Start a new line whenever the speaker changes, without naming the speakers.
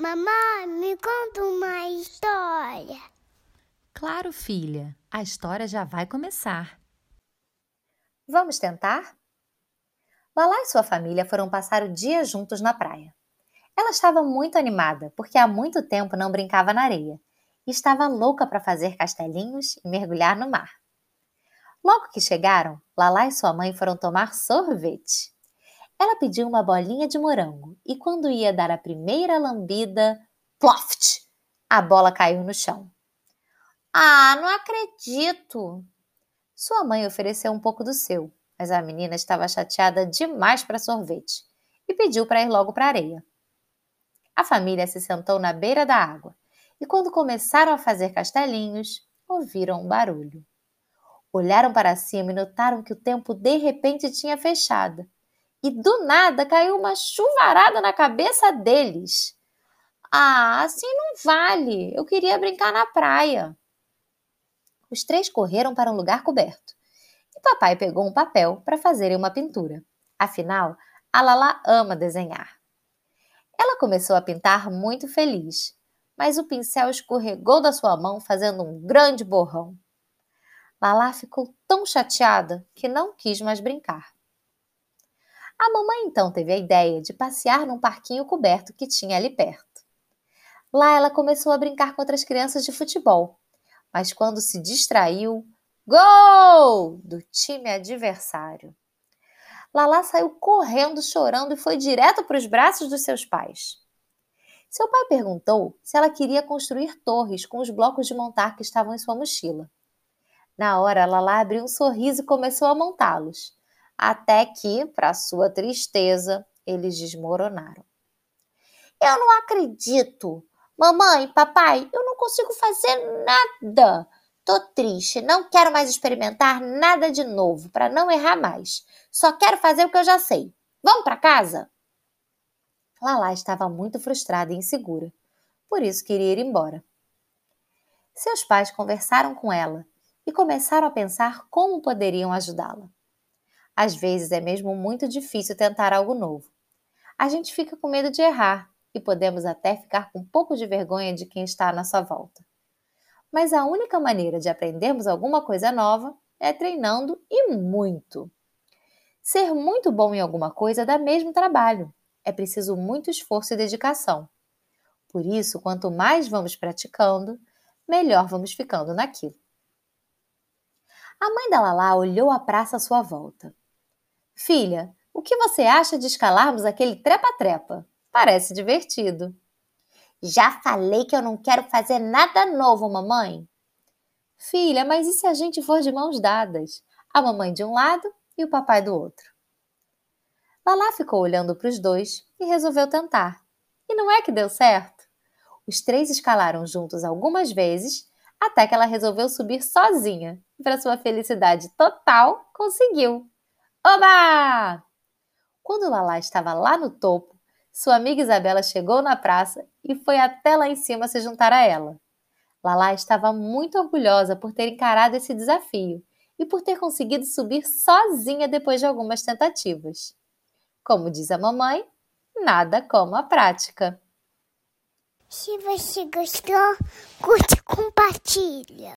Mamãe, me conta uma história.
Claro, filha, a história já vai começar.
Vamos tentar? Lalá e sua família foram passar o dia juntos na praia. Ela estava muito animada porque há muito tempo não brincava na areia e estava louca para fazer castelinhos e mergulhar no mar. Logo que chegaram, Lalá e sua mãe foram tomar sorvete. Ela pediu uma bolinha de morango e, quando ia dar a primeira lambida, ploft! A bola caiu no chão. Ah, não acredito! Sua mãe ofereceu um pouco do seu, mas a menina estava chateada demais para sorvete e pediu para ir logo para a areia. A família se sentou na beira da água e, quando começaram a fazer castelinhos, ouviram um barulho. Olharam para cima e notaram que o tempo de repente tinha fechado e do nada caiu uma chuvarada na cabeça deles. Ah, assim não vale. Eu queria brincar na praia. Os três correram para um lugar coberto. E papai pegou um papel para fazerem uma pintura. Afinal, a Lala ama desenhar. Ela começou a pintar muito feliz, mas o pincel escorregou da sua mão, fazendo um grande borrão. Lala ficou tão chateada que não quis mais brincar. A mamãe então teve a ideia de passear num parquinho coberto que tinha ali perto. Lá ela começou a brincar com outras crianças de futebol, mas quando se distraiu, gol do time adversário. Lala saiu correndo, chorando e foi direto para os braços dos seus pais. Seu pai perguntou se ela queria construir torres com os blocos de montar que estavam em sua mochila. Na hora, Lala abriu um sorriso e começou a montá-los até que, para sua tristeza, eles desmoronaram. Eu não acredito! Mamãe, papai, eu não consigo fazer nada! Tô triste, não quero mais experimentar nada de novo para não errar mais. Só quero fazer o que eu já sei. Vamos para casa? Lala estava muito frustrada e insegura, por isso queria ir embora. Seus pais conversaram com ela e começaram a pensar como poderiam ajudá-la. Às vezes é mesmo muito difícil tentar algo novo. A gente fica com medo de errar e podemos até ficar com um pouco de vergonha de quem está à nossa volta. Mas a única maneira de aprendermos alguma coisa nova é treinando e muito. Ser muito bom em alguma coisa dá mesmo trabalho. É preciso muito esforço e dedicação. Por isso, quanto mais vamos praticando, melhor vamos ficando naquilo. A mãe da Lala olhou a praça à sua volta. Filha, o que você acha de escalarmos aquele trepa-trepa? Parece divertido. Já falei que eu não quero fazer nada novo, mamãe. Filha, mas e se a gente for de mãos dadas? A mamãe de um lado e o papai do outro. Lala ficou olhando para os dois e resolveu tentar. E não é que deu certo? Os três escalaram juntos algumas vezes até que ela resolveu subir sozinha. E, para sua felicidade total, conseguiu. Oba! Quando Lala estava lá no topo, sua amiga Isabela chegou na praça e foi até lá em cima se juntar a ela. Lala estava muito orgulhosa por ter encarado esse desafio e por ter conseguido subir sozinha depois de algumas tentativas. Como diz a mamãe, nada como a prática.
Se você gostou, curte e compartilha.